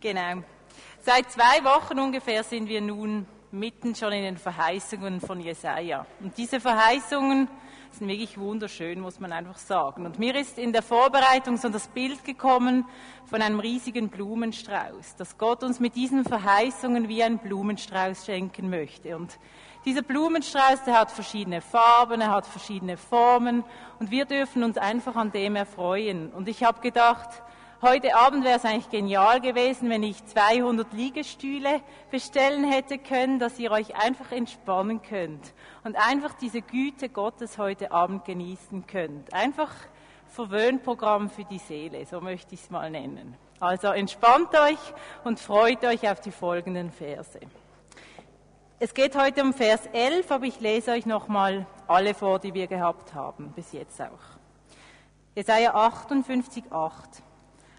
Genau. Seit zwei Wochen ungefähr sind wir nun mitten schon in den Verheißungen von Jesaja. Und diese Verheißungen sind wirklich wunderschön, muss man einfach sagen. Und mir ist in der Vorbereitung so das Bild gekommen von einem riesigen Blumenstrauß, dass Gott uns mit diesen Verheißungen wie ein Blumenstrauß schenken möchte. Und dieser Blumenstrauß, der hat verschiedene Farben, er hat verschiedene Formen und wir dürfen uns einfach an dem erfreuen. Und ich habe gedacht, Heute Abend wäre es eigentlich genial gewesen, wenn ich 200 Liegestühle bestellen hätte können, dass ihr euch einfach entspannen könnt und einfach diese Güte Gottes heute Abend genießen könnt. Einfach Verwöhnprogramm für die Seele, so möchte ich es mal nennen. Also entspannt euch und freut euch auf die folgenden Verse. Es geht heute um Vers 11, aber ich lese euch nochmal alle vor, die wir gehabt haben, bis jetzt auch. Jesaja 58, 8.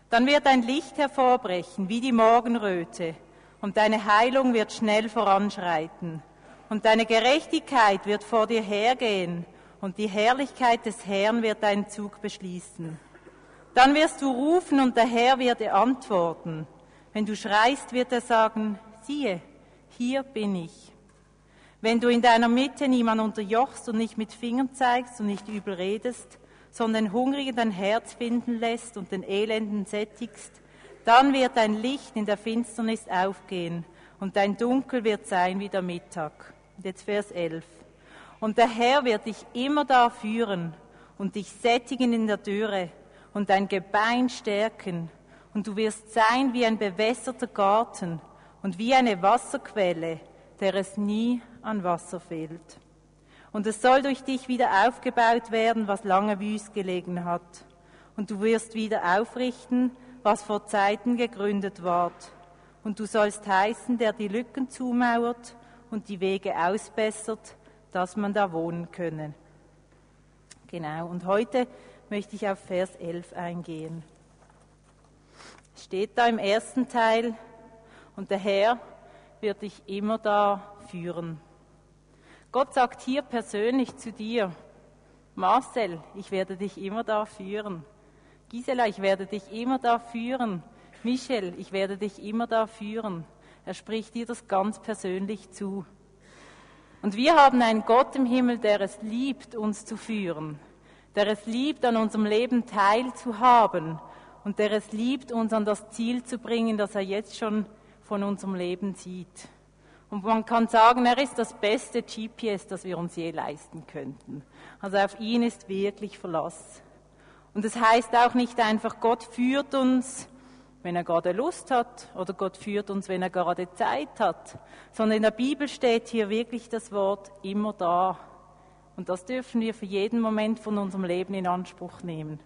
Dann wird ein Licht hervorbrechen wie die Morgenröte, und deine Heilung wird schnell voranschreiten, und deine Gerechtigkeit wird vor dir hergehen, und die Herrlichkeit des Herrn wird deinen Zug beschließen. Dann wirst du rufen, und der Herr wird dir antworten. Wenn du schreist, wird er sagen, siehe, hier bin ich. Wenn du in deiner Mitte niemand unterjochst und nicht mit Fingern zeigst und nicht übel redest, sondern Hungrigen dein Herz finden lässt und den Elenden sättigst, dann wird dein Licht in der Finsternis aufgehen und dein Dunkel wird sein wie der Mittag. Und jetzt Vers 11. Und der Herr wird dich immer da führen und dich sättigen in der Dürre und dein Gebein stärken und du wirst sein wie ein bewässerter Garten und wie eine Wasserquelle, der es nie an Wasser fehlt. Und es soll durch dich wieder aufgebaut werden, was lange wüst gelegen hat. Und du wirst wieder aufrichten, was vor Zeiten gegründet ward. Und du sollst heißen, der die Lücken zumauert und die Wege ausbessert, dass man da wohnen könne. Genau, und heute möchte ich auf Vers 11 eingehen. Steht da im ersten Teil, und der Herr wird dich immer da führen. Gott sagt hier persönlich zu dir, Marcel, ich werde dich immer da führen. Gisela, ich werde dich immer da führen. Michel, ich werde dich immer da führen. Er spricht dir das ganz persönlich zu. Und wir haben einen Gott im Himmel, der es liebt, uns zu führen, der es liebt, an unserem Leben teilzuhaben und der es liebt, uns an das Ziel zu bringen, das er jetzt schon von unserem Leben sieht. Und man kann sagen, er ist das beste GPS, das wir uns je leisten könnten. Also auf ihn ist wirklich Verlass. Und es das heißt auch nicht einfach, Gott führt uns, wenn er gerade Lust hat, oder Gott führt uns, wenn er gerade Zeit hat, sondern in der Bibel steht hier wirklich das Wort immer da. Und das dürfen wir für jeden Moment von unserem Leben in Anspruch nehmen.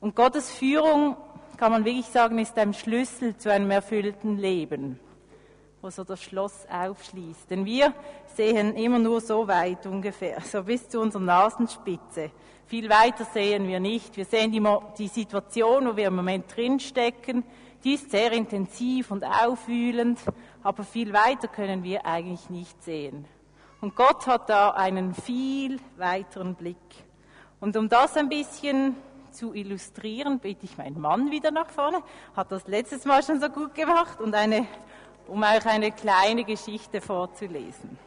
Und Gottes Führung, kann man wirklich sagen, ist ein Schlüssel zu einem erfüllten Leben wo so das Schloss aufschließt. Denn wir sehen immer nur so weit ungefähr, so bis zu unserer Nasenspitze. Viel weiter sehen wir nicht. Wir sehen die, die Situation, wo wir im Moment drinstecken, die ist sehr intensiv und aufwühlend, aber viel weiter können wir eigentlich nicht sehen. Und Gott hat da einen viel weiteren Blick. Und um das ein bisschen zu illustrieren, bitte ich meinen Mann wieder nach vorne, hat das letztes Mal schon so gut gemacht und eine um euch eine kleine Geschichte vorzulesen.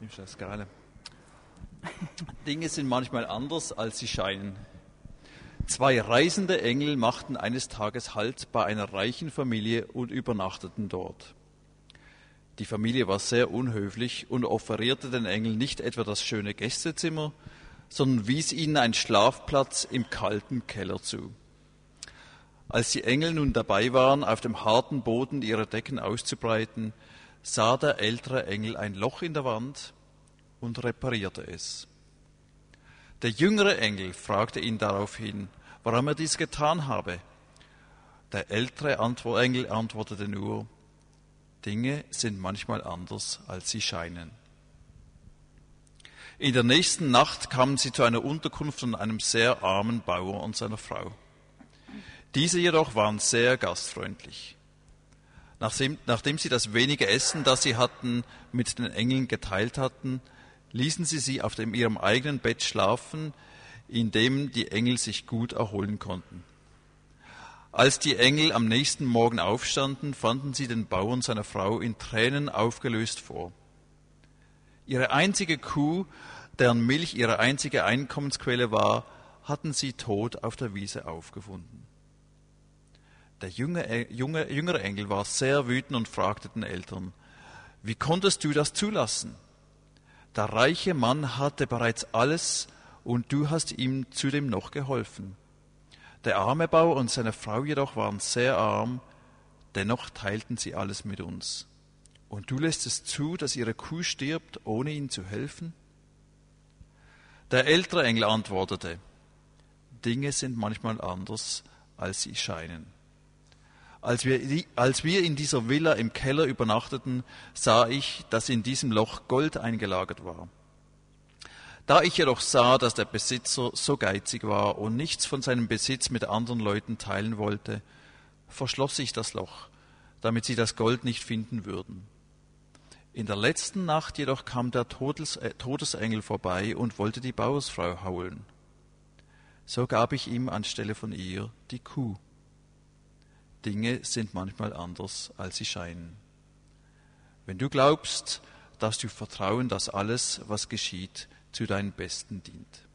Nimmst du das gerade? Dinge sind manchmal anders, als sie scheinen. Zwei reisende Engel machten eines Tages Halt bei einer reichen Familie und übernachteten dort. Die Familie war sehr unhöflich und offerierte den Engeln nicht etwa das schöne Gästezimmer, sondern wies ihnen einen Schlafplatz im kalten Keller zu. Als die Engel nun dabei waren, auf dem harten Boden ihre Decken auszubreiten, sah der ältere Engel ein Loch in der Wand und reparierte es. Der jüngere Engel fragte ihn daraufhin, warum er dies getan habe. Der ältere Engel antwortete nur, Dinge sind manchmal anders, als sie scheinen. In der nächsten Nacht kamen sie zu einer Unterkunft von einem sehr armen Bauer und seiner Frau. Diese jedoch waren sehr gastfreundlich. Nachdem, sie das wenige Essen, das sie hatten, mit den Engeln geteilt hatten, ließen sie sie auf dem, ihrem eigenen Bett schlafen, in dem die Engel sich gut erholen konnten. Als die Engel am nächsten Morgen aufstanden, fanden sie den Bauern seiner Frau in Tränen aufgelöst vor. Ihre einzige Kuh, deren Milch ihre einzige Einkommensquelle war, hatten sie tot auf der Wiese aufgefunden. Der junge, junge, jüngere Engel war sehr wütend und fragte den Eltern, wie konntest du das zulassen? Der reiche Mann hatte bereits alles und du hast ihm zudem noch geholfen. Der arme Bauer und seine Frau jedoch waren sehr arm, dennoch teilten sie alles mit uns. Und du lässt es zu, dass ihre Kuh stirbt, ohne ihnen zu helfen? Der ältere Engel antwortete, Dinge sind manchmal anders, als sie scheinen. Als wir, als wir in dieser Villa im Keller übernachteten, sah ich, dass in diesem Loch Gold eingelagert war. Da ich jedoch sah, dass der Besitzer so geizig war und nichts von seinem Besitz mit anderen Leuten teilen wollte, verschloss ich das Loch, damit sie das Gold nicht finden würden. In der letzten Nacht jedoch kam der äh, Todesengel vorbei und wollte die Bauersfrau haulen. So gab ich ihm anstelle von ihr die Kuh. Dinge sind manchmal anders, als sie scheinen. Wenn du glaubst, darfst du vertrauen, dass alles, was geschieht, zu deinem Besten dient.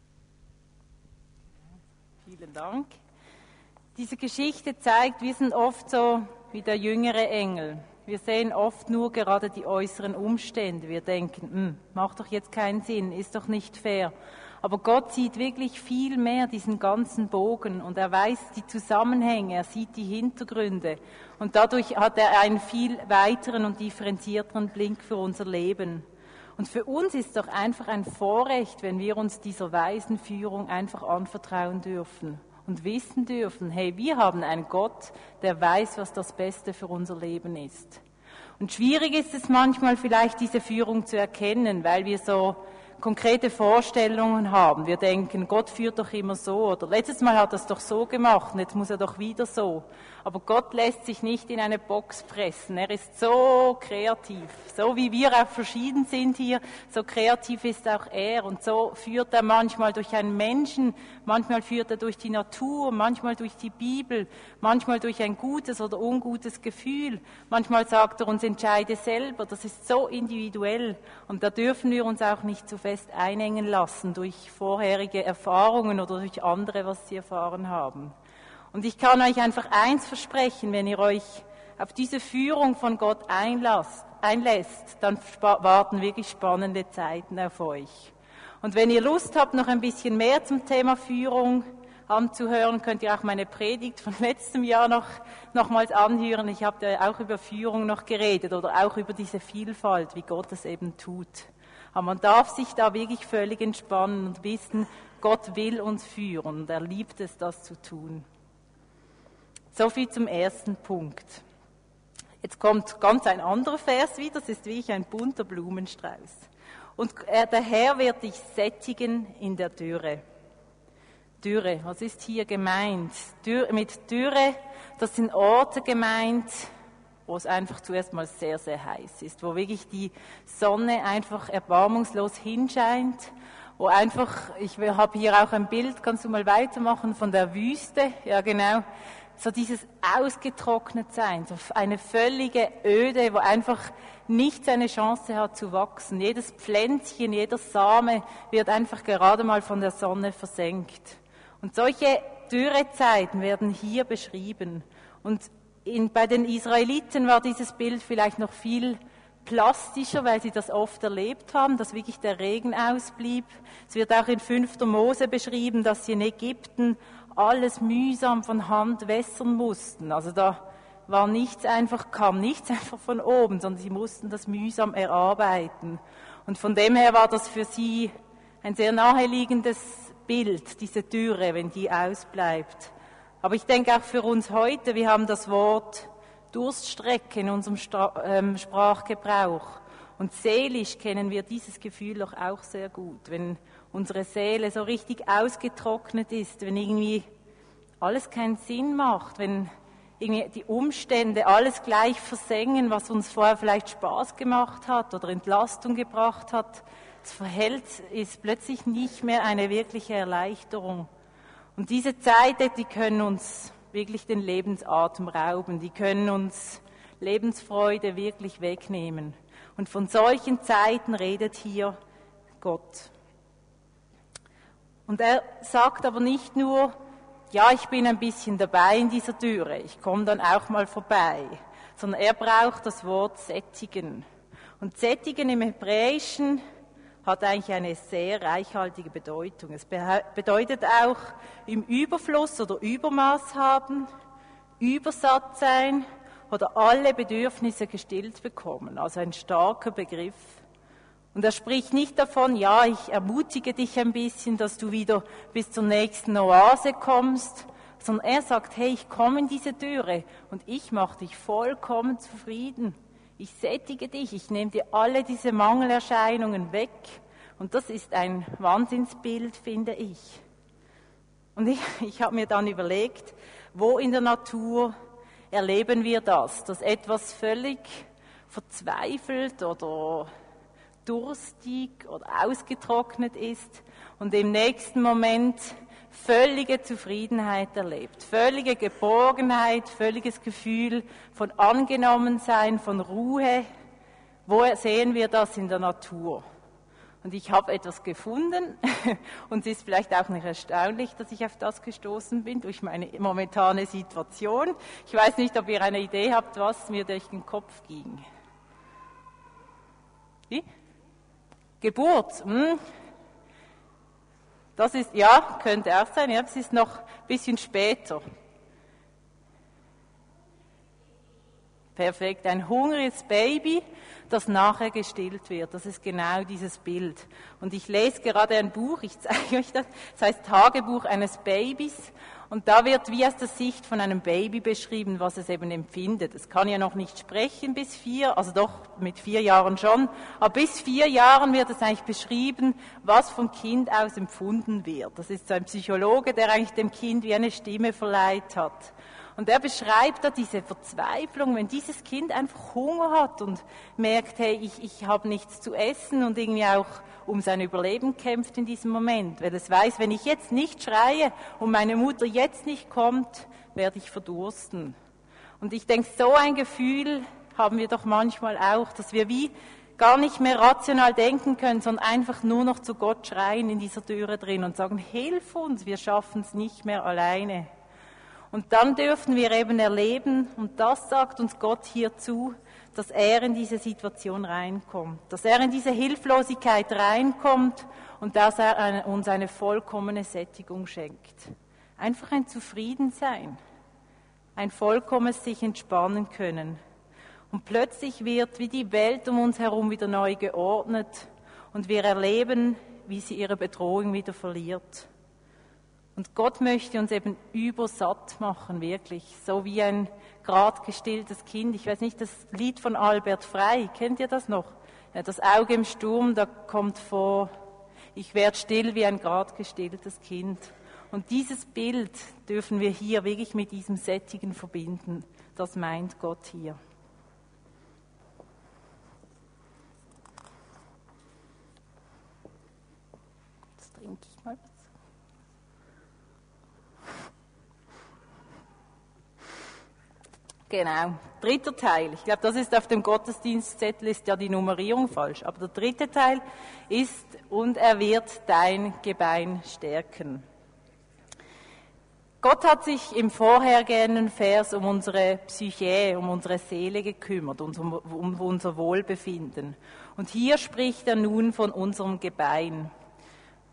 Vielen Dank. Diese Geschichte zeigt, wir sind oft so wie der jüngere Engel. Wir sehen oft nur gerade die äußeren Umstände. Wir denken, hm, macht doch jetzt keinen Sinn, ist doch nicht fair. Aber Gott sieht wirklich viel mehr diesen ganzen Bogen und er weiß die Zusammenhänge, er sieht die Hintergründe und dadurch hat er einen viel weiteren und differenzierteren Blick für unser Leben. Und für uns ist doch einfach ein Vorrecht, wenn wir uns dieser weisen Führung einfach anvertrauen dürfen und wissen dürfen, hey, wir haben einen Gott, der weiß, was das Beste für unser Leben ist. Und schwierig ist es manchmal vielleicht, diese Führung zu erkennen, weil wir so konkrete Vorstellungen haben. Wir denken, Gott führt doch immer so oder letztes Mal hat er es doch so gemacht und jetzt muss er doch wieder so. Aber Gott lässt sich nicht in eine Box pressen. Er ist so kreativ. So wie wir auch verschieden sind hier, so kreativ ist auch er. Und so führt er manchmal durch einen Menschen, manchmal führt er durch die Natur, manchmal durch die Bibel, manchmal durch ein gutes oder ungutes Gefühl. Manchmal sagt er uns, entscheide selber. Das ist so individuell. Und da dürfen wir uns auch nicht zu fest einengen lassen durch vorherige Erfahrungen oder durch andere, was sie erfahren haben. Und ich kann euch einfach eins versprechen, wenn ihr euch auf diese Führung von Gott einlasst, einlässt, dann warten wirklich spannende Zeiten auf euch. Und wenn ihr Lust habt, noch ein bisschen mehr zum Thema Führung anzuhören, könnt ihr auch meine Predigt von letztem Jahr noch nochmals anhören. Ich habe da auch über Führung noch geredet oder auch über diese Vielfalt, wie Gott es eben tut. Aber man darf sich da wirklich völlig entspannen und wissen, Gott will uns führen und er liebt es, das zu tun. So viel zum ersten Punkt. Jetzt kommt ganz ein anderer Vers wieder, das ist wie ein bunter Blumenstrauß. Und der Herr wird dich sättigen in der Dürre. Dürre, was ist hier gemeint? Dürre, mit Dürre, das sind Orte gemeint, wo es einfach zuerst mal sehr, sehr heiß ist, wo wirklich die Sonne einfach erbarmungslos hinscheint, wo einfach, ich habe hier auch ein Bild, kannst du mal weitermachen, von der Wüste, ja genau, so dieses ausgetrocknet sein, so eine völlige Öde, wo einfach nichts eine Chance hat zu wachsen. Jedes Pflänzchen, jeder Same wird einfach gerade mal von der Sonne versenkt. Und solche Dürrezeiten werden hier beschrieben. Und in, bei den Israeliten war dieses Bild vielleicht noch viel plastischer, weil sie das oft erlebt haben, dass wirklich der Regen ausblieb. Es wird auch in 5. Mose beschrieben, dass sie in Ägypten alles mühsam von Hand wässern mussten. Also da war nichts einfach, kam nichts einfach von oben, sondern sie mussten das mühsam erarbeiten. Und von dem her war das für sie ein sehr naheliegendes Bild, diese Dürre, wenn die ausbleibt. Aber ich denke auch für uns heute, wir haben das Wort Durststrecke in unserem ähm, Sprachgebrauch. Und seelisch kennen wir dieses Gefühl doch auch sehr gut, wenn unsere Seele so richtig ausgetrocknet ist, wenn irgendwie alles keinen Sinn macht, wenn irgendwie die Umstände alles gleich versengen, was uns vorher vielleicht Spaß gemacht hat oder Entlastung gebracht hat, das Verhältnis ist plötzlich nicht mehr eine wirkliche Erleichterung. Und diese Zeiten, die können uns wirklich den Lebensatem rauben, die können uns Lebensfreude wirklich wegnehmen. Und von solchen Zeiten redet hier Gott. Und er sagt aber nicht nur, ja, ich bin ein bisschen dabei in dieser Türe, ich komme dann auch mal vorbei, sondern er braucht das Wort sättigen. Und sättigen im Hebräischen hat eigentlich eine sehr reichhaltige Bedeutung. Es bedeutet auch im Überfluss oder Übermaß haben, übersatt sein oder alle Bedürfnisse gestillt bekommen. Also ein starker Begriff. Und er spricht nicht davon, ja, ich ermutige dich ein bisschen, dass du wieder bis zur nächsten Oase kommst, sondern er sagt, hey, ich komme in diese Türe und ich mache dich vollkommen zufrieden. Ich sättige dich, ich nehme dir alle diese Mangelerscheinungen weg. Und das ist ein Wahnsinnsbild, finde ich. Und ich, ich habe mir dann überlegt, wo in der Natur erleben wir das, dass etwas völlig verzweifelt oder durstig oder ausgetrocknet ist und im nächsten Moment völlige Zufriedenheit erlebt, völlige Geborgenheit, völliges Gefühl von Angenommensein, von Ruhe. Wo sehen wir das in der Natur? Und ich habe etwas gefunden und es ist vielleicht auch nicht erstaunlich, dass ich auf das gestoßen bin durch meine momentane Situation. Ich weiß nicht, ob ihr eine Idee habt, was mir durch den Kopf ging. Wie? Geburt. Hm? Das ist, ja, könnte auch sein, ja, es ist noch ein bisschen später. Perfekt, ein hungriges Baby, das nachher gestillt wird. Das ist genau dieses Bild. Und ich lese gerade ein Buch, ich zeige euch das, das heißt Tagebuch eines Babys. Und da wird wie aus der Sicht von einem Baby beschrieben, was es eben empfindet. Es kann ja noch nicht sprechen bis vier, also doch mit vier Jahren schon, aber bis vier Jahren wird es eigentlich beschrieben, was vom Kind aus empfunden wird. Das ist so ein Psychologe, der eigentlich dem Kind wie eine Stimme verleiht hat. Und er beschreibt da diese Verzweiflung, wenn dieses Kind einfach Hunger hat und merkt, hey, ich, ich habe nichts zu essen und irgendwie auch um sein Überleben kämpft in diesem Moment, weil es weiß, wenn ich jetzt nicht schreie und meine Mutter jetzt nicht kommt, werde ich verdursten. Und ich denke, so ein Gefühl haben wir doch manchmal auch, dass wir wie gar nicht mehr rational denken können, sondern einfach nur noch zu Gott schreien in dieser Türe drin und sagen, hilf uns, wir schaffen es nicht mehr alleine. Und dann dürfen wir eben erleben, und das sagt uns Gott hierzu, dass er in diese Situation reinkommt, dass er in diese Hilflosigkeit reinkommt und dass er uns eine vollkommene Sättigung schenkt. Einfach ein Zufriedensein, ein vollkommenes sich entspannen können. Und plötzlich wird wie die Welt um uns herum wieder neu geordnet und wir erleben, wie sie ihre Bedrohung wieder verliert. Und Gott möchte uns eben übersatt machen, wirklich. So wie ein grad gestilltes Kind. Ich weiß nicht, das Lied von Albert Frey, kennt ihr das noch? Ja, das Auge im Sturm, da kommt vor, ich werde still wie ein grad gestilltes Kind. Und dieses Bild dürfen wir hier wirklich mit diesem Sättigen verbinden. Das meint Gott hier. Jetzt trinke ich mal was. Genau. Dritter Teil. Ich glaube, das ist auf dem Gottesdienstzettel ist ja die Nummerierung falsch. Aber der dritte Teil ist, und er wird dein Gebein stärken. Gott hat sich im vorhergehenden Vers um unsere Psyche, um unsere Seele gekümmert, um, unser Wohlbefinden. Und hier spricht er nun von unserem Gebein.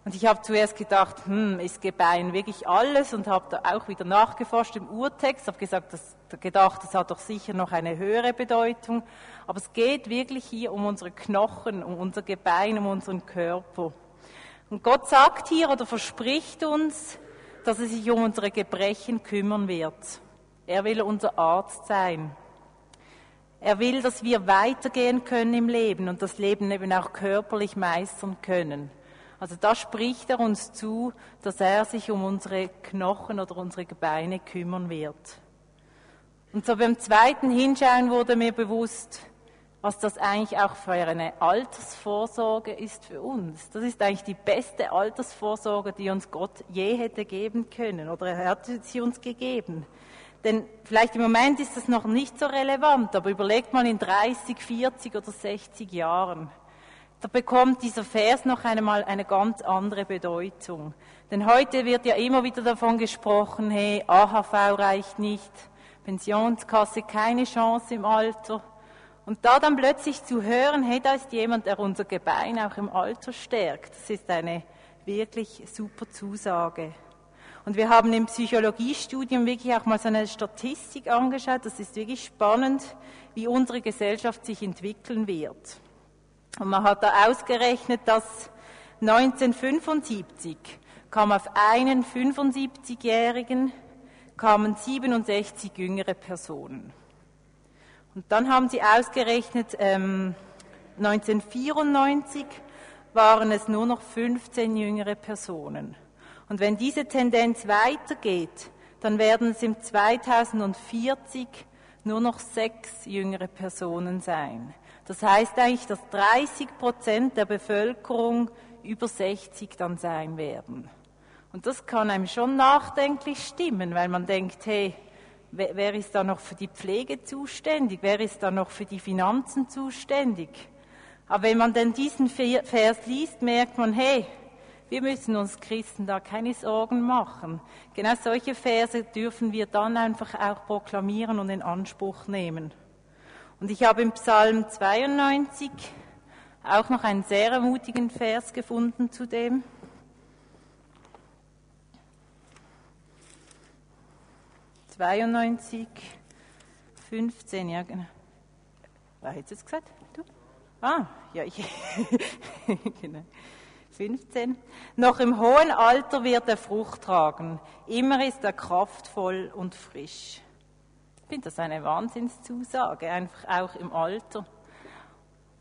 Und ich habe zuerst gedacht, hm, ist Gebein wirklich alles? Und habe da auch wieder nachgeforscht im Urtext, habe gesagt, das, gedacht, das hat doch sicher noch eine höhere Bedeutung. Aber es geht wirklich hier um unsere Knochen, um unser Gebein, um unseren Körper. Und Gott sagt hier oder verspricht uns, dass er sich um unsere Gebrechen kümmern wird. Er will unser Arzt sein. Er will, dass wir weitergehen können im Leben und das Leben eben auch körperlich meistern können. Also da spricht er uns zu, dass er sich um unsere Knochen oder unsere Gebeine kümmern wird. Und so beim zweiten Hinschauen wurde mir bewusst, was das eigentlich auch für eine Altersvorsorge ist für uns. Das ist eigentlich die beste Altersvorsorge, die uns Gott je hätte geben können oder er hat sie uns gegeben. Denn vielleicht im Moment ist das noch nicht so relevant, aber überlegt mal in 30, 40 oder 60 Jahren. Da bekommt dieser Vers noch einmal eine ganz andere Bedeutung. Denn heute wird ja immer wieder davon gesprochen, hey, AHV reicht nicht, Pensionskasse keine Chance im Alter. Und da dann plötzlich zu hören, hey, da ist jemand, der unser Gebein auch im Alter stärkt, das ist eine wirklich super Zusage. Und wir haben im Psychologiestudium wirklich auch mal so eine Statistik angeschaut. Das ist wirklich spannend, wie unsere Gesellschaft sich entwickeln wird. Und man hat da ausgerechnet, dass 1975 kam auf einen 75-Jährigen kamen 67 jüngere Personen. Und dann haben sie ausgerechnet, ähm, 1994 waren es nur noch 15 jüngere Personen. Und wenn diese Tendenz weitergeht, dann werden es im 2040 nur noch sechs jüngere Personen sein. Das heißt eigentlich, dass 30 Prozent der Bevölkerung über 60 dann sein werden. Und das kann einem schon nachdenklich stimmen, weil man denkt, hey, Wer ist da noch für die Pflege zuständig? Wer ist da noch für die Finanzen zuständig? Aber wenn man denn diesen Vers liest, merkt man, hey, wir müssen uns Christen da keine Sorgen machen. Genau solche Verse dürfen wir dann einfach auch proklamieren und in Anspruch nehmen. Und ich habe im Psalm 92 auch noch einen sehr ermutigen Vers gefunden zu dem. 92, 15, ja genau. Wer hat es gesagt? Du? Ah, ja, ich. genau. 15. Noch im hohen Alter wird er Frucht tragen. Immer ist er kraftvoll und frisch. Ich finde das eine Wahnsinnszusage, einfach auch im Alter.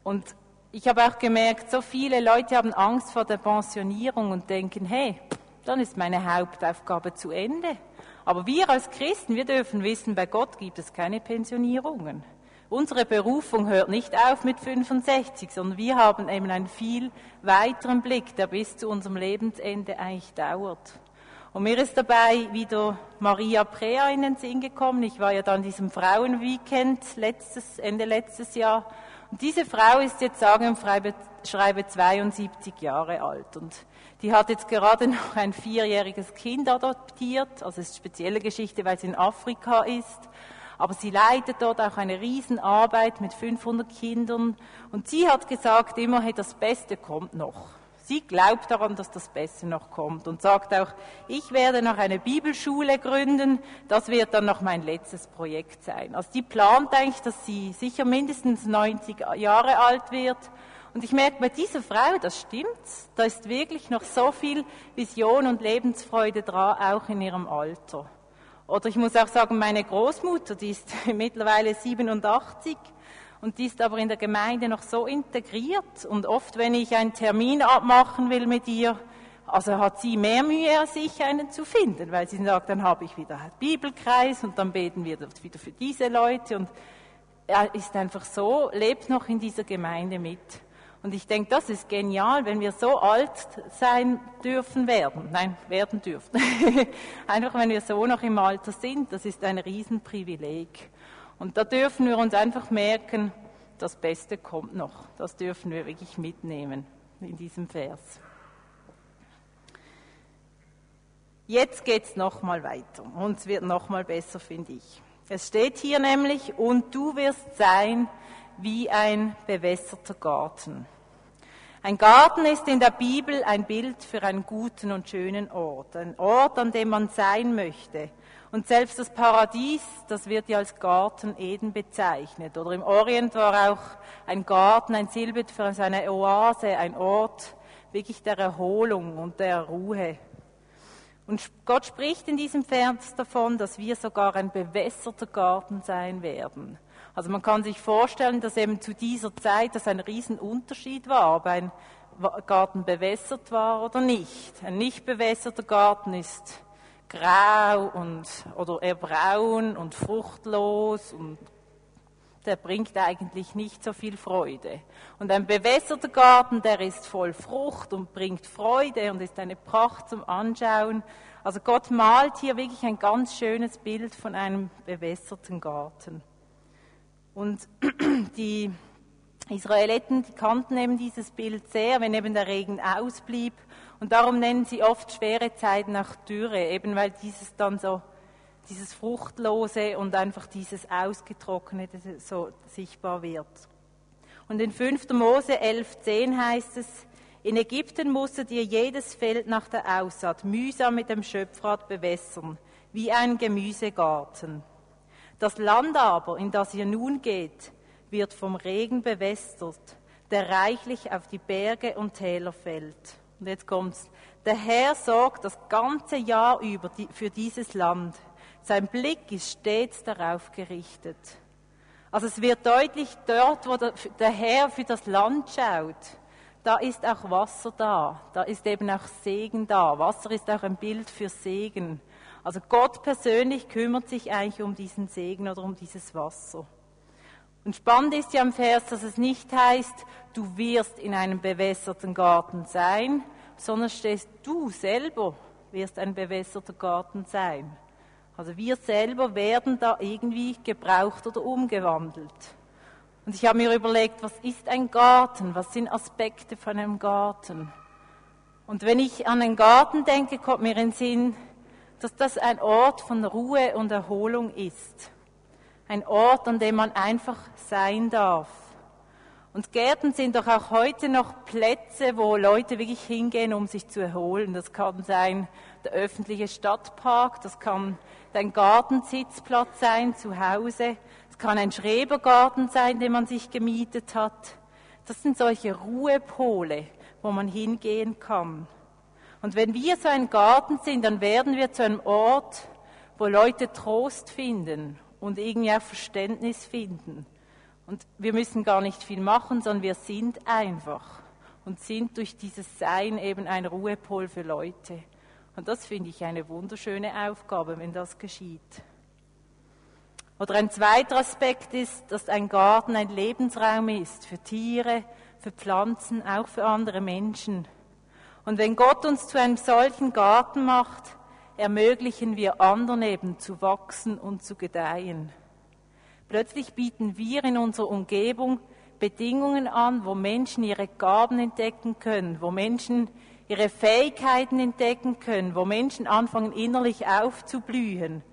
Und ich habe auch gemerkt, so viele Leute haben Angst vor der Pensionierung und denken, hey, dann ist meine Hauptaufgabe zu Ende. Aber wir als Christen, wir dürfen wissen, bei Gott gibt es keine Pensionierungen. Unsere Berufung hört nicht auf mit 65, sondern wir haben eben einen viel weiteren Blick, der bis zu unserem Lebensende eigentlich dauert. Und mir ist dabei wieder Maria Prea in den Sinn gekommen. Ich war ja dann diesem Frauenweekend letztes, Ende letztes Jahr. Und diese Frau ist jetzt sagen und schreibe 72 Jahre alt. Und die hat jetzt gerade noch ein vierjähriges Kind adoptiert. Also es ist eine spezielle Geschichte, weil sie in Afrika ist. Aber sie leitet dort auch eine Riesenarbeit mit 500 Kindern. Und sie hat gesagt immer, hey, das Beste kommt noch. Sie glaubt daran, dass das Beste noch kommt und sagt auch, ich werde noch eine Bibelschule gründen, das wird dann noch mein letztes Projekt sein. Also die plant eigentlich, dass sie sicher mindestens 90 Jahre alt wird und ich merke bei dieser Frau, das stimmt, da ist wirklich noch so viel Vision und Lebensfreude dran, auch in ihrem Alter. Oder ich muss auch sagen, meine Großmutter, die ist mittlerweile 87 und die ist aber in der Gemeinde noch so integriert. Und oft, wenn ich einen Termin abmachen will mit ihr, also hat sie mehr Mühe als ich, einen zu finden, weil sie sagt, dann habe ich wieder einen Bibelkreis und dann beten wir wieder für diese Leute und er ist einfach so, lebt noch in dieser Gemeinde mit. Und ich denke, das ist genial, wenn wir so alt sein dürfen werden. Nein, werden dürfen. einfach wenn wir so noch im Alter sind, das ist ein Riesenprivileg. Und da dürfen wir uns einfach merken, das Beste kommt noch. Das dürfen wir wirklich mitnehmen in diesem Vers. Jetzt geht es nochmal weiter und es wird nochmal besser, finde ich. Es steht hier nämlich, und du wirst sein wie ein bewässerter Garten ein Garten ist in der Bibel ein Bild für einen guten und schönen Ort, ein Ort, an dem man sein möchte. Und selbst das Paradies, das wird ja als Garten Eden bezeichnet. Oder im Orient war auch ein Garten, ein Silbet für eine Oase, ein Ort wirklich der Erholung und der Ruhe. Und Gott spricht in diesem Vers davon, dass wir sogar ein bewässerter Garten sein werden. Also man kann sich vorstellen, dass eben zu dieser Zeit das ein Riesenunterschied war, ob ein Garten bewässert war oder nicht. Ein nicht bewässerter Garten ist grau und, oder eher braun und fruchtlos und der bringt eigentlich nicht so viel Freude. Und ein bewässerter Garten, der ist voll Frucht und bringt Freude und ist eine Pracht zum Anschauen. Also Gott malt hier wirklich ein ganz schönes Bild von einem bewässerten Garten. Und die Israeliten, die kannten eben dieses Bild sehr, wenn eben der Regen ausblieb. Und darum nennen sie oft schwere Zeiten auch Dürre, eben weil dieses dann so, dieses Fruchtlose und einfach dieses Ausgetrocknete so sichtbar wird. Und in 5. Mose 11,10 heißt es, in Ägypten musstet ihr jedes Feld nach der Aussaat mühsam mit dem Schöpfrad bewässern, wie ein Gemüsegarten. Das Land aber, in das ihr nun geht, wird vom Regen bewässert, der reichlich auf die Berge und Täler fällt. Und jetzt kommt's. Der Herr sorgt das ganze Jahr über für dieses Land. Sein Blick ist stets darauf gerichtet. Also es wird deutlich, dort, wo der Herr für das Land schaut, da ist auch Wasser da. Da ist eben auch Segen da. Wasser ist auch ein Bild für Segen. Also Gott persönlich kümmert sich eigentlich um diesen Segen oder um dieses Wasser. Und spannend ist ja am Vers, dass es nicht heißt, du wirst in einem bewässerten Garten sein, sondern stehst du selber wirst ein bewässerter Garten sein. Also wir selber werden da irgendwie gebraucht oder umgewandelt. Und ich habe mir überlegt, was ist ein Garten? Was sind Aspekte von einem Garten? Und wenn ich an einen Garten denke, kommt mir in den Sinn, dass das ein Ort von Ruhe und Erholung ist. Ein Ort, an dem man einfach sein darf. Und Gärten sind doch auch heute noch Plätze, wo Leute wirklich hingehen, um sich zu erholen. Das kann sein der öffentliche Stadtpark, das kann dein Gartensitzplatz sein zu Hause, es kann ein Schrebergarten sein, den man sich gemietet hat. Das sind solche Ruhepole, wo man hingehen kann. Und wenn wir so ein Garten sind, dann werden wir zu einem Ort, wo Leute Trost finden und irgendwie auch Verständnis finden. Und wir müssen gar nicht viel machen, sondern wir sind einfach und sind durch dieses Sein eben ein Ruhepol für Leute. Und das finde ich eine wunderschöne Aufgabe, wenn das geschieht. Oder ein zweiter Aspekt ist, dass ein Garten ein Lebensraum ist für Tiere, für Pflanzen, auch für andere Menschen. Und wenn Gott uns zu einem solchen Garten macht, ermöglichen wir anderen eben zu wachsen und zu gedeihen. Plötzlich bieten wir in unserer Umgebung Bedingungen an, wo Menschen ihre Gaben entdecken können, wo Menschen ihre Fähigkeiten entdecken können, wo Menschen anfangen innerlich aufzublühen.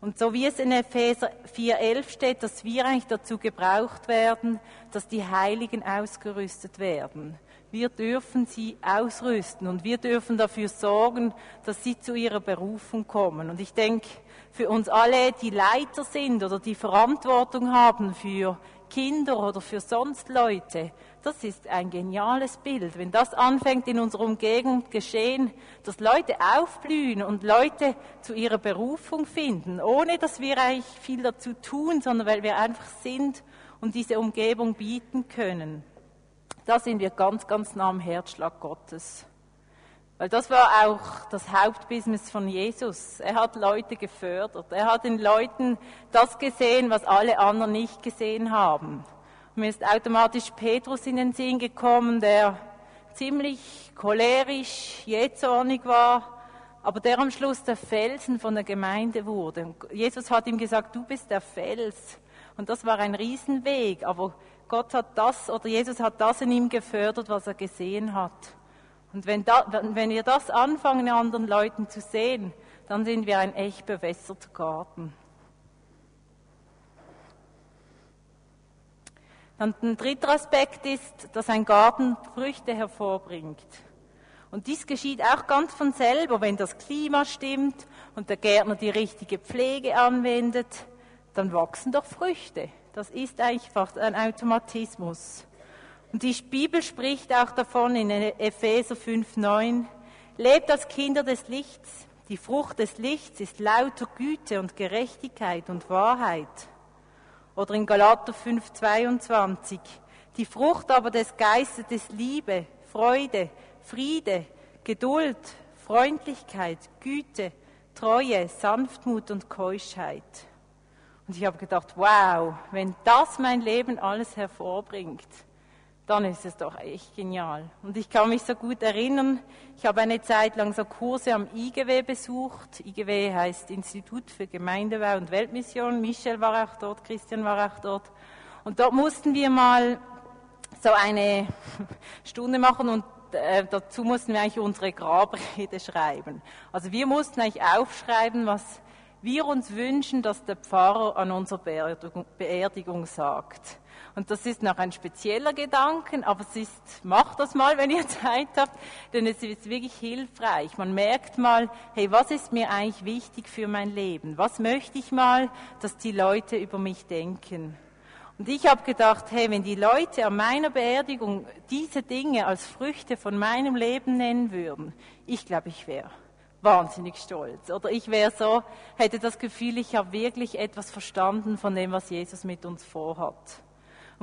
Und so wie es in Epheser 4.11 steht, dass wir eigentlich dazu gebraucht werden, dass die Heiligen ausgerüstet werden. Wir dürfen sie ausrüsten und wir dürfen dafür sorgen, dass sie zu ihrer Berufung kommen. Und ich denke, für uns alle, die Leiter sind oder die Verantwortung haben für Kinder oder für sonst Leute, das ist ein geniales Bild. Wenn das anfängt in unserer Umgebung geschehen, dass Leute aufblühen und Leute zu ihrer Berufung finden, ohne dass wir eigentlich viel dazu tun, sondern weil wir einfach sind und diese Umgebung bieten können. Da sind wir ganz, ganz nah am Herzschlag Gottes. Weil das war auch das Hauptbusiness von Jesus. Er hat Leute gefördert. Er hat den Leuten das gesehen, was alle anderen nicht gesehen haben. Mir ist automatisch Petrus in den Sinn gekommen, der ziemlich cholerisch, jähzornig war, aber der am Schluss der Felsen von der Gemeinde wurde. Jesus hat ihm gesagt, du bist der Fels. Und das war ein Riesenweg, aber Gott hat das oder Jesus hat das in ihm gefördert, was er gesehen hat. Und wenn, da, wenn wir das anfangen, anderen Leuten zu sehen, dann sind wir ein echt bewässerter Garten. Dann ein dritter Aspekt ist, dass ein Garten Früchte hervorbringt. Und dies geschieht auch ganz von selber, wenn das Klima stimmt und der Gärtner die richtige Pflege anwendet, dann wachsen doch Früchte. Das ist einfach ein Automatismus. Und die Bibel spricht auch davon in Epheser 5,9, lebt als Kinder des Lichts. Die Frucht des Lichts ist lauter Güte und Gerechtigkeit und Wahrheit. Oder in Galater 5,22, die Frucht aber des Geistes ist Liebe, Freude, Friede, Geduld, Freundlichkeit, Güte, Treue, Sanftmut und Keuschheit. Und ich habe gedacht, wow, wenn das mein Leben alles hervorbringt, dann ist es doch echt genial. Und ich kann mich so gut erinnern, ich habe eine Zeit lang so Kurse am IGW besucht. IGW heißt Institut für Gemeindebau und Weltmission. Michel war auch dort, Christian war auch dort. Und dort mussten wir mal so eine Stunde machen und äh, dazu mussten wir eigentlich unsere Grabrede schreiben. Also wir mussten eigentlich aufschreiben, was wir uns wünschen, dass der Pfarrer an unserer Beerdigung, sagt. Und das ist noch ein spezieller Gedanke, aber es ist, macht das mal, wenn ihr Zeit habt, denn es ist wirklich hilfreich. Man merkt mal, hey, was ist mir eigentlich wichtig für mein Leben? Was möchte ich mal, dass die Leute über mich denken? Und ich habe gedacht, hey, wenn die Leute an meiner Beerdigung diese Dinge als Früchte von meinem Leben nennen würden, ich glaube, ich wäre wahnsinnig stolz. Oder ich wäre so, hätte das Gefühl, ich habe wirklich etwas verstanden von dem, was Jesus mit uns vorhat.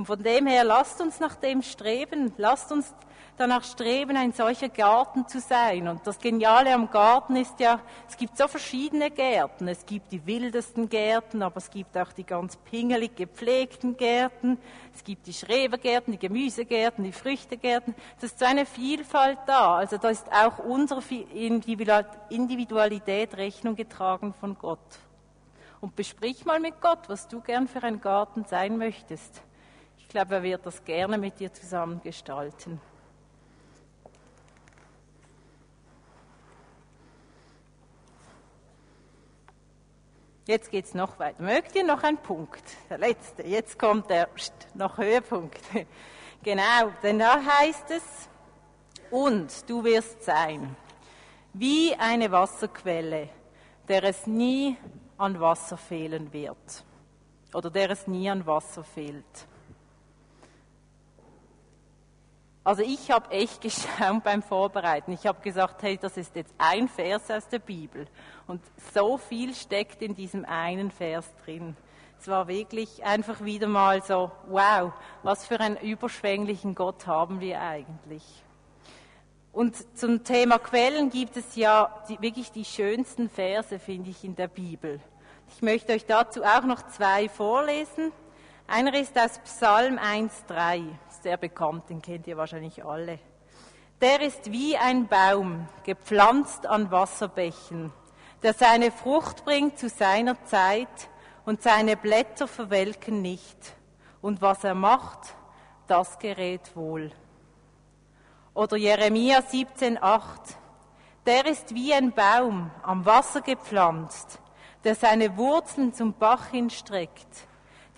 Und von dem her, lasst uns nach dem streben, lasst uns danach streben, ein solcher Garten zu sein. Und das Geniale am Garten ist ja, es gibt so verschiedene Gärten. Es gibt die wildesten Gärten, aber es gibt auch die ganz pingelig gepflegten Gärten. Es gibt die Schrebergärten, die Gemüsegärten, die Früchtegärten. Es ist so eine Vielfalt da. Also da ist auch unsere Individualität Rechnung getragen von Gott. Und besprich mal mit Gott, was du gern für ein Garten sein möchtest. Ich glaube, er wird das gerne mit dir zusammen gestalten. Jetzt geht es noch weiter. Mögt ihr noch einen Punkt? Der letzte. Jetzt kommt der noch Höhepunkt. Genau, denn da heißt es, und du wirst sein wie eine Wasserquelle, der es nie an Wasser fehlen wird. Oder der es nie an Wasser fehlt. Also ich habe echt geschaut beim Vorbereiten. Ich habe gesagt, hey, das ist jetzt ein Vers aus der Bibel. Und so viel steckt in diesem einen Vers drin. Es war wirklich einfach wieder mal so, wow, was für einen überschwänglichen Gott haben wir eigentlich. Und zum Thema Quellen gibt es ja die, wirklich die schönsten Verse, finde ich, in der Bibel. Ich möchte euch dazu auch noch zwei vorlesen. Einer ist aus Psalm 1,3 sehr bekannt, den kennt ihr wahrscheinlich alle. Der ist wie ein Baum, gepflanzt an Wasserbächen, der seine Frucht bringt zu seiner Zeit und seine Blätter verwelken nicht. Und was er macht, das gerät wohl. Oder Jeremia 17,8. Der ist wie ein Baum am Wasser gepflanzt, der seine Wurzeln zum Bach hinstreckt.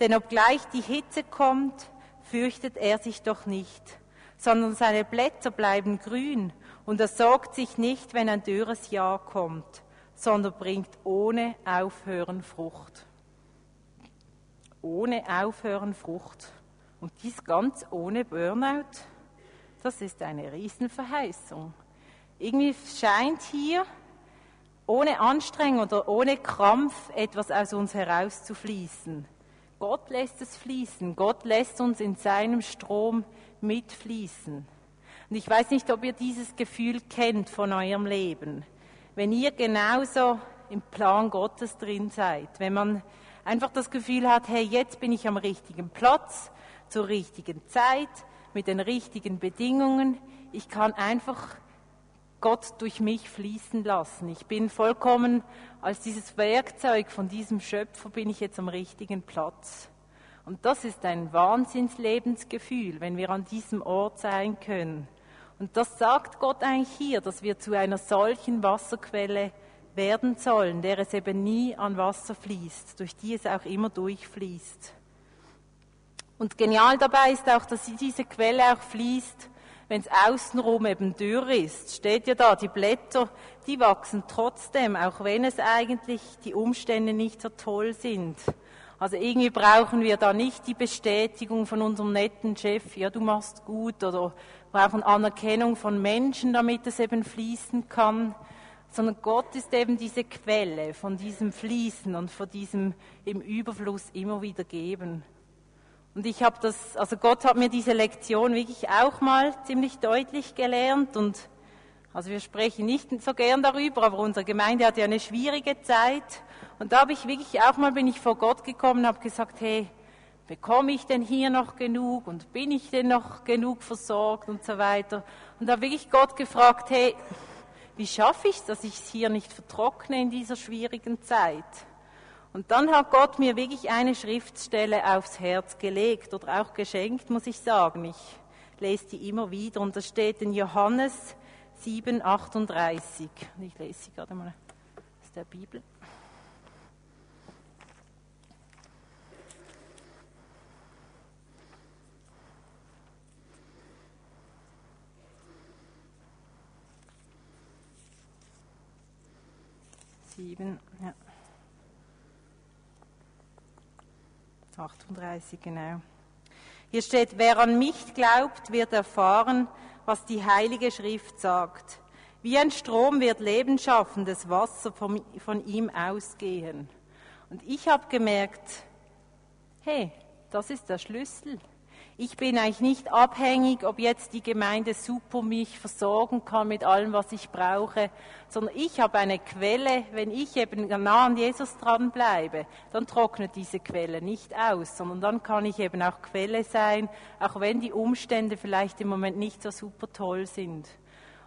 Denn obgleich die Hitze kommt, fürchtet er sich doch nicht, sondern seine Blätter bleiben grün und er sorgt sich nicht, wenn ein dürres Jahr kommt, sondern bringt ohne Aufhören Frucht. Ohne Aufhören Frucht. Und dies ganz ohne Burnout, das ist eine Riesenverheißung. Irgendwie scheint hier ohne Anstrengung oder ohne Krampf etwas aus uns herauszufließen. Gott lässt es fließen. Gott lässt uns in seinem Strom mitfließen. Und ich weiß nicht, ob ihr dieses Gefühl kennt von eurem Leben. Wenn ihr genauso im Plan Gottes drin seid, wenn man einfach das Gefühl hat, hey, jetzt bin ich am richtigen Platz, zur richtigen Zeit, mit den richtigen Bedingungen. Ich kann einfach Gott durch mich fließen lassen. Ich bin vollkommen als dieses Werkzeug von diesem Schöpfer bin ich jetzt am richtigen Platz. Und das ist ein Wahnsinnslebensgefühl, wenn wir an diesem Ort sein können. Und das sagt Gott eigentlich hier, dass wir zu einer solchen Wasserquelle werden sollen, der es eben nie an Wasser fließt, durch die es auch immer durchfließt. Und genial dabei ist auch, dass diese Quelle auch fließt, wenn es außenrum eben dürr ist, steht ja da, die Blätter, die wachsen trotzdem, auch wenn es eigentlich die Umstände nicht so toll sind. Also irgendwie brauchen wir da nicht die Bestätigung von unserem netten Chef, ja, du machst gut, oder brauchen Anerkennung von Menschen, damit es eben fließen kann, sondern Gott ist eben diese Quelle von diesem Fließen und von diesem im Überfluss immer wieder geben. Und ich habe das, also Gott hat mir diese Lektion wirklich auch mal ziemlich deutlich gelernt und also wir sprechen nicht so gern darüber, aber unsere Gemeinde hat ja eine schwierige Zeit Und da habe ich wirklich auch mal bin ich vor Gott gekommen und habe gesagt, hey, bekomme ich denn hier noch genug und bin ich denn noch genug versorgt und so weiter. Und da habe wirklich Gott gefragt, hey, wie schaffe ich es, dass ich es hier nicht vertrockne in dieser schwierigen Zeit? Und dann hat Gott mir wirklich eine Schriftstelle aufs Herz gelegt oder auch geschenkt, muss ich sagen. Ich lese die immer wieder und da steht in Johannes 7, 38. Ich lese sie gerade mal aus der Bibel. Sieben, ja. 38, genau. Hier steht, wer an mich glaubt, wird erfahren, was die Heilige Schrift sagt. Wie ein Strom wird lebenschaffendes Wasser von, von ihm ausgehen. Und ich habe gemerkt, hey, das ist der Schlüssel. Ich bin eigentlich nicht abhängig, ob jetzt die Gemeinde super mich versorgen kann mit allem, was ich brauche, sondern ich habe eine Quelle. Wenn ich eben nah an Jesus dranbleibe, dann trocknet diese Quelle nicht aus, sondern dann kann ich eben auch Quelle sein, auch wenn die Umstände vielleicht im Moment nicht so super toll sind.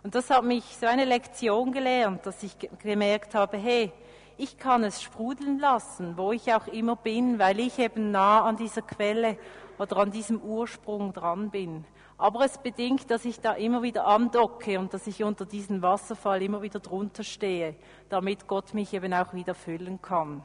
Und das hat mich so eine Lektion gelernt, dass ich gemerkt habe, hey, ich kann es sprudeln lassen, wo ich auch immer bin, weil ich eben nah an dieser Quelle oder an diesem Ursprung dran bin. Aber es bedingt, dass ich da immer wieder andocke und dass ich unter diesem Wasserfall immer wieder drunter stehe, damit Gott mich eben auch wieder füllen kann.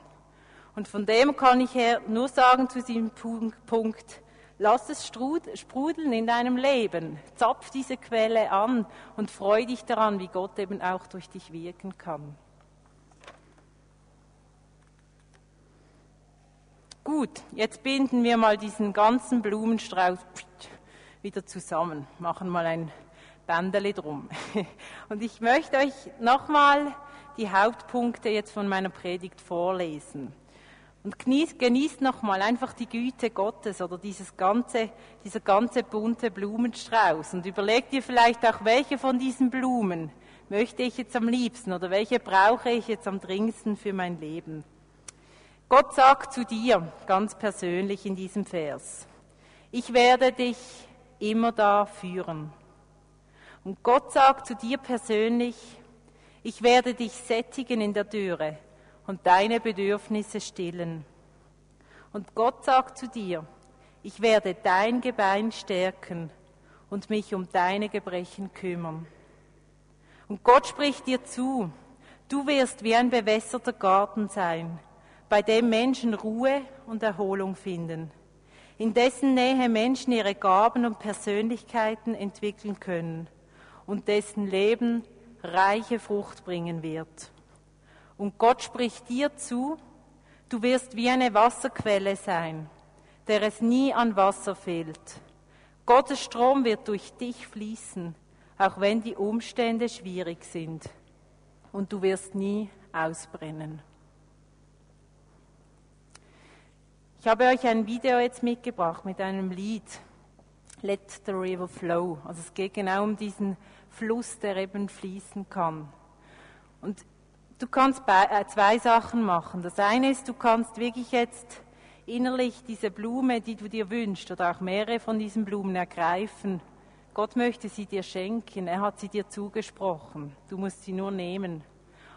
Und von dem kann ich her nur sagen zu diesem Punkt, lass es sprudeln in deinem Leben, zapf diese Quelle an und freu dich daran, wie Gott eben auch durch dich wirken kann. Gut, jetzt binden wir mal diesen ganzen Blumenstrauß wieder zusammen, machen mal ein Bändeli drum. Und ich möchte euch nochmal die Hauptpunkte jetzt von meiner Predigt vorlesen. Und genießt, nochmal einfach die Güte Gottes oder dieses ganze, dieser ganze bunte Blumenstrauß und überlegt dir vielleicht auch, welche von diesen Blumen möchte ich jetzt am liebsten oder welche brauche ich jetzt am dringendsten für mein Leben. Gott sagt zu dir ganz persönlich in diesem Vers, ich werde dich immer da führen. Und Gott sagt zu dir persönlich, ich werde dich sättigen in der Dürre und deine Bedürfnisse stillen. Und Gott sagt zu dir, ich werde dein Gebein stärken und mich um deine Gebrechen kümmern. Und Gott spricht dir zu, du wirst wie ein bewässerter Garten sein, bei dem Menschen Ruhe und Erholung finden, in dessen Nähe Menschen ihre Gaben und Persönlichkeiten entwickeln können und dessen Leben reiche Frucht bringen wird. Und Gott spricht dir zu, du wirst wie eine Wasserquelle sein, der es nie an Wasser fehlt. Gottes Strom wird durch dich fließen, auch wenn die Umstände schwierig sind. Und du wirst nie ausbrennen. Ich habe euch ein Video jetzt mitgebracht mit einem Lied, Let the River Flow. Also es geht genau um diesen Fluss, der eben fließen kann. Und du kannst äh, zwei Sachen machen. Das eine ist, du kannst wirklich jetzt innerlich diese Blume, die du dir wünschst, oder auch mehrere von diesen Blumen ergreifen. Gott möchte sie dir schenken, er hat sie dir zugesprochen. Du musst sie nur nehmen.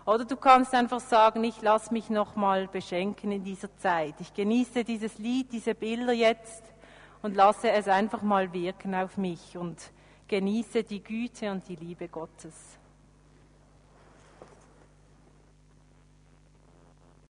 Oder du kannst einfach sagen, ich lasse mich nochmal beschenken in dieser Zeit. Ich genieße dieses Lied, diese Bilder jetzt und lasse es einfach mal wirken auf mich und genieße die Güte und die Liebe Gottes.